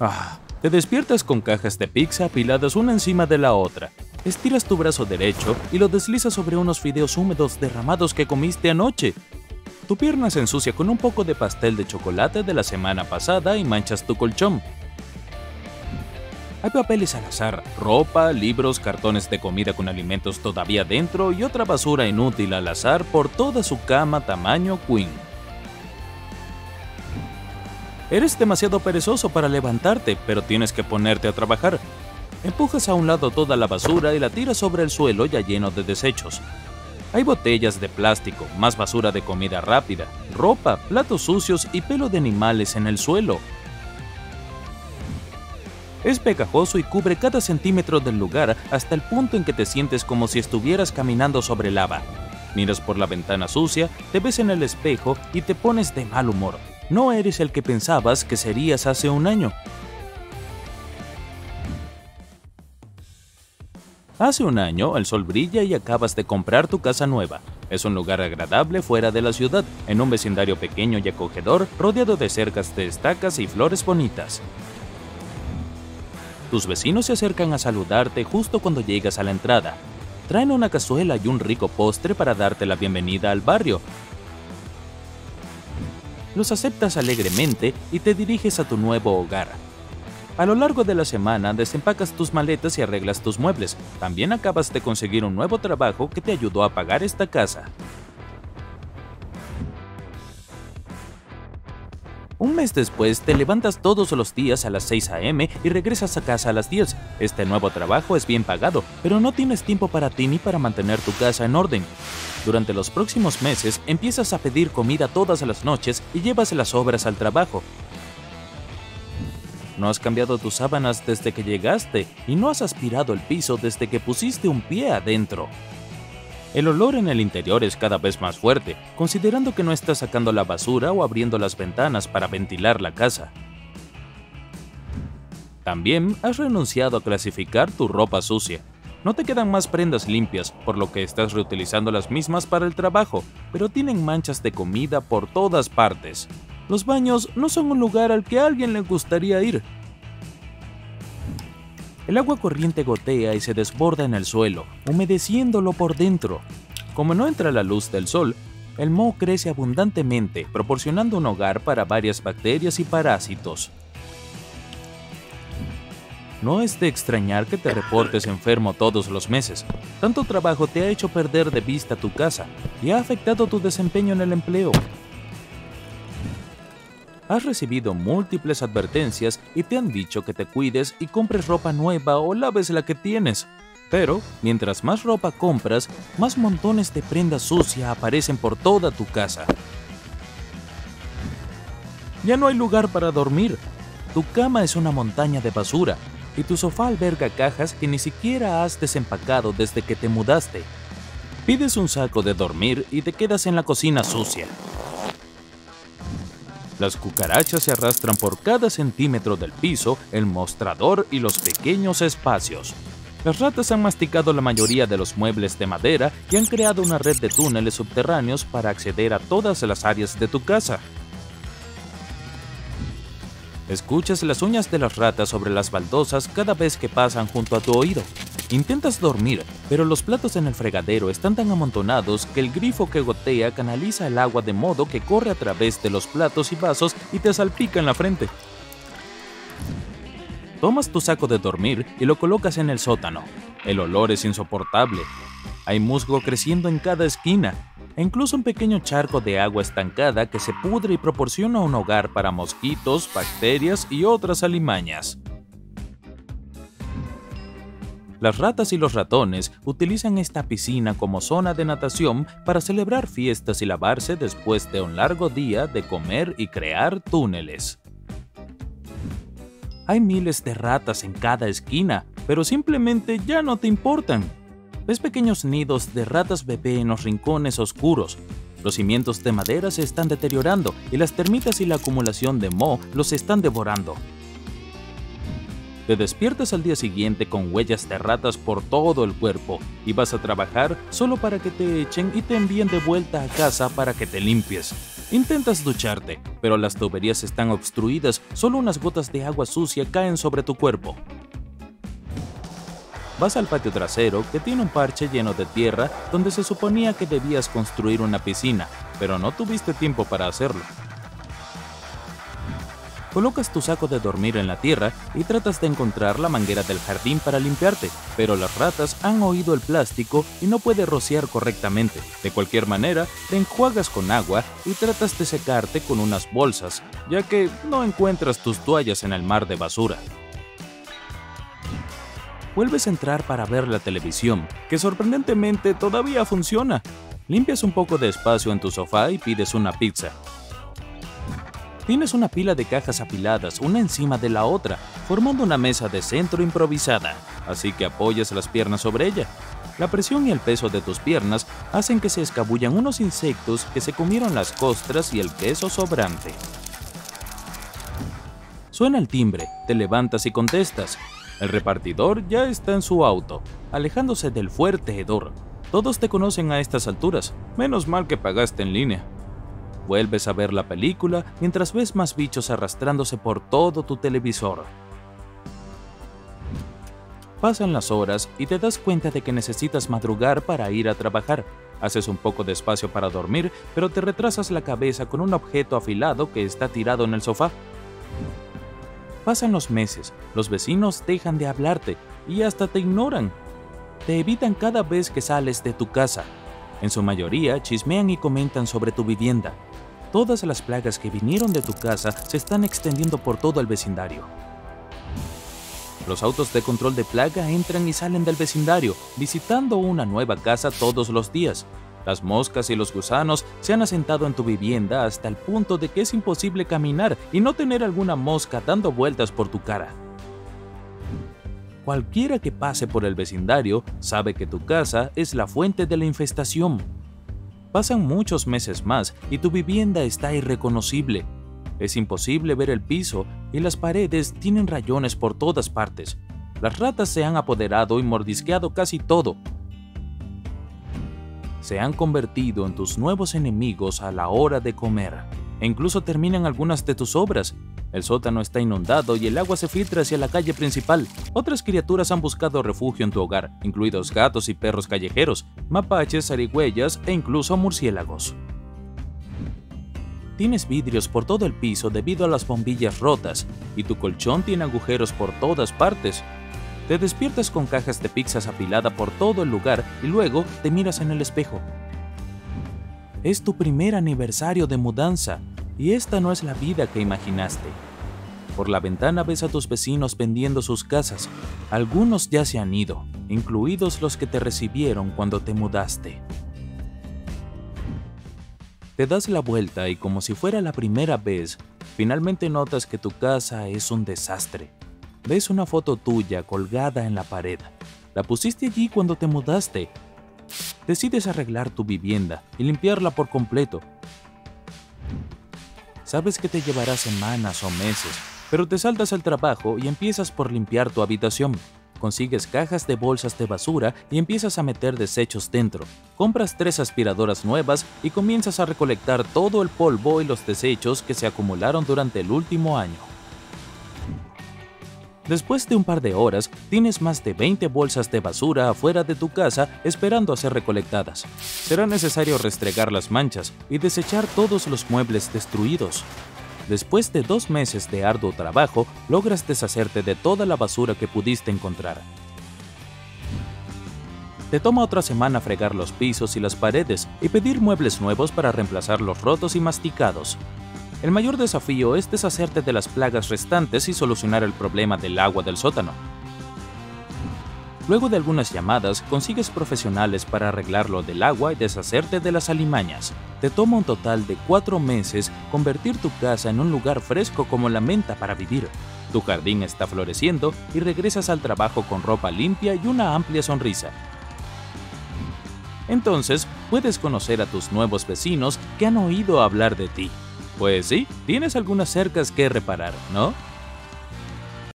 Ah, te despiertas con cajas de pizza apiladas una encima de la otra. Estiras tu brazo derecho y lo deslizas sobre unos fideos húmedos derramados que comiste anoche. Tu pierna se ensucia con un poco de pastel de chocolate de la semana pasada y manchas tu colchón. Hay papeles al azar, ropa, libros, cartones de comida con alimentos todavía dentro y otra basura inútil al azar por toda su cama tamaño queen. Eres demasiado perezoso para levantarte, pero tienes que ponerte a trabajar. Empujas a un lado toda la basura y la tiras sobre el suelo ya lleno de desechos. Hay botellas de plástico, más basura de comida rápida, ropa, platos sucios y pelo de animales en el suelo. Es pegajoso y cubre cada centímetro del lugar hasta el punto en que te sientes como si estuvieras caminando sobre lava. Miras por la ventana sucia, te ves en el espejo y te pones de mal humor. No eres el que pensabas que serías hace un año. Hace un año el sol brilla y acabas de comprar tu casa nueva. Es un lugar agradable fuera de la ciudad, en un vecindario pequeño y acogedor, rodeado de cercas de estacas y flores bonitas. Tus vecinos se acercan a saludarte justo cuando llegas a la entrada. Traen una cazuela y un rico postre para darte la bienvenida al barrio. Los aceptas alegremente y te diriges a tu nuevo hogar. A lo largo de la semana desempacas tus maletas y arreglas tus muebles. También acabas de conseguir un nuevo trabajo que te ayudó a pagar esta casa. Un mes después, te levantas todos los días a las 6 a.m. y regresas a casa a las 10. Este nuevo trabajo es bien pagado, pero no tienes tiempo para ti ni para mantener tu casa en orden. Durante los próximos meses, empiezas a pedir comida todas las noches y llevas las obras al trabajo. No has cambiado tus sábanas desde que llegaste y no has aspirado el piso desde que pusiste un pie adentro. El olor en el interior es cada vez más fuerte, considerando que no estás sacando la basura o abriendo las ventanas para ventilar la casa. También has renunciado a clasificar tu ropa sucia. No te quedan más prendas limpias, por lo que estás reutilizando las mismas para el trabajo, pero tienen manchas de comida por todas partes. Los baños no son un lugar al que a alguien le gustaría ir. El agua corriente gotea y se desborda en el suelo, humedeciéndolo por dentro. Como no entra la luz del sol, el moho crece abundantemente, proporcionando un hogar para varias bacterias y parásitos. No es de extrañar que te reportes enfermo todos los meses. Tanto trabajo te ha hecho perder de vista tu casa y ha afectado tu desempeño en el empleo. Has recibido múltiples advertencias y te han dicho que te cuides y compres ropa nueva o laves la que tienes. Pero, mientras más ropa compras, más montones de prenda sucia aparecen por toda tu casa. Ya no hay lugar para dormir. Tu cama es una montaña de basura y tu sofá alberga cajas que ni siquiera has desempacado desde que te mudaste. Pides un saco de dormir y te quedas en la cocina sucia. Las cucarachas se arrastran por cada centímetro del piso, el mostrador y los pequeños espacios. Las ratas han masticado la mayoría de los muebles de madera y han creado una red de túneles subterráneos para acceder a todas las áreas de tu casa. Escuchas las uñas de las ratas sobre las baldosas cada vez que pasan junto a tu oído. Intentas dormir, pero los platos en el fregadero están tan amontonados que el grifo que gotea canaliza el agua de modo que corre a través de los platos y vasos y te salpica en la frente. Tomas tu saco de dormir y lo colocas en el sótano. El olor es insoportable. Hay musgo creciendo en cada esquina, e incluso un pequeño charco de agua estancada que se pudre y proporciona un hogar para mosquitos, bacterias y otras alimañas. Las ratas y los ratones utilizan esta piscina como zona de natación para celebrar fiestas y lavarse después de un largo día de comer y crear túneles. Hay miles de ratas en cada esquina, pero simplemente ya no te importan. Ves pequeños nidos de ratas bebé en los rincones oscuros. Los cimientos de madera se están deteriorando y las termitas y la acumulación de moho los están devorando. Te despiertas al día siguiente con huellas de ratas por todo el cuerpo y vas a trabajar solo para que te echen y te envíen de vuelta a casa para que te limpies. Intentas ducharte, pero las tuberías están obstruidas, solo unas gotas de agua sucia caen sobre tu cuerpo. Vas al patio trasero, que tiene un parche lleno de tierra, donde se suponía que debías construir una piscina, pero no tuviste tiempo para hacerlo. Colocas tu saco de dormir en la tierra y tratas de encontrar la manguera del jardín para limpiarte, pero las ratas han oído el plástico y no puede rociar correctamente. De cualquier manera, te enjuagas con agua y tratas de secarte con unas bolsas, ya que no encuentras tus toallas en el mar de basura. Vuelves a entrar para ver la televisión, que sorprendentemente todavía funciona. Limpias un poco de espacio en tu sofá y pides una pizza. Tienes una pila de cajas apiladas una encima de la otra, formando una mesa de centro improvisada, así que apoyas las piernas sobre ella. La presión y el peso de tus piernas hacen que se escabullan unos insectos que se comieron las costras y el queso sobrante. Suena el timbre, te levantas y contestas. El repartidor ya está en su auto, alejándose del fuerte hedor. Todos te conocen a estas alturas, menos mal que pagaste en línea. Vuelves a ver la película mientras ves más bichos arrastrándose por todo tu televisor. Pasan las horas y te das cuenta de que necesitas madrugar para ir a trabajar. Haces un poco de espacio para dormir, pero te retrasas la cabeza con un objeto afilado que está tirado en el sofá. Pasan los meses, los vecinos dejan de hablarte y hasta te ignoran. Te evitan cada vez que sales de tu casa. En su mayoría chismean y comentan sobre tu vivienda. Todas las plagas que vinieron de tu casa se están extendiendo por todo el vecindario. Los autos de control de plaga entran y salen del vecindario, visitando una nueva casa todos los días. Las moscas y los gusanos se han asentado en tu vivienda hasta el punto de que es imposible caminar y no tener alguna mosca dando vueltas por tu cara. Cualquiera que pase por el vecindario sabe que tu casa es la fuente de la infestación. Pasan muchos meses más y tu vivienda está irreconocible. Es imposible ver el piso y las paredes tienen rayones por todas partes. Las ratas se han apoderado y mordisqueado casi todo. Se han convertido en tus nuevos enemigos a la hora de comer. E incluso terminan algunas de tus obras el sótano está inundado y el agua se filtra hacia la calle principal. Otras criaturas han buscado refugio en tu hogar, incluidos gatos y perros callejeros, mapaches, zarigüeyas e incluso murciélagos. Tienes vidrios por todo el piso debido a las bombillas rotas y tu colchón tiene agujeros por todas partes. Te despiertas con cajas de pizzas apilada por todo el lugar y luego te miras en el espejo. Es tu primer aniversario de mudanza y esta no es la vida que imaginaste. Por la ventana ves a tus vecinos vendiendo sus casas. Algunos ya se han ido, incluidos los que te recibieron cuando te mudaste. Te das la vuelta y como si fuera la primera vez, finalmente notas que tu casa es un desastre. Ves una foto tuya colgada en la pared. La pusiste allí cuando te mudaste. Decides arreglar tu vivienda y limpiarla por completo, Sabes que te llevará semanas o meses, pero te saltas al trabajo y empiezas por limpiar tu habitación. Consigues cajas de bolsas de basura y empiezas a meter desechos dentro. Compras tres aspiradoras nuevas y comienzas a recolectar todo el polvo y los desechos que se acumularon durante el último año. Después de un par de horas, tienes más de 20 bolsas de basura afuera de tu casa esperando a ser recolectadas. Será necesario restregar las manchas y desechar todos los muebles destruidos. Después de dos meses de arduo trabajo, logras deshacerte de toda la basura que pudiste encontrar. Te toma otra semana fregar los pisos y las paredes y pedir muebles nuevos para reemplazar los rotos y masticados. El mayor desafío es deshacerte de las plagas restantes y solucionar el problema del agua del sótano. Luego de algunas llamadas, consigues profesionales para arreglar lo del agua y deshacerte de las alimañas. Te toma un total de cuatro meses convertir tu casa en un lugar fresco como la menta para vivir. Tu jardín está floreciendo y regresas al trabajo con ropa limpia y una amplia sonrisa. Entonces, puedes conocer a tus nuevos vecinos que han oído hablar de ti. Pues sí, tienes algunas cercas que reparar, ¿no?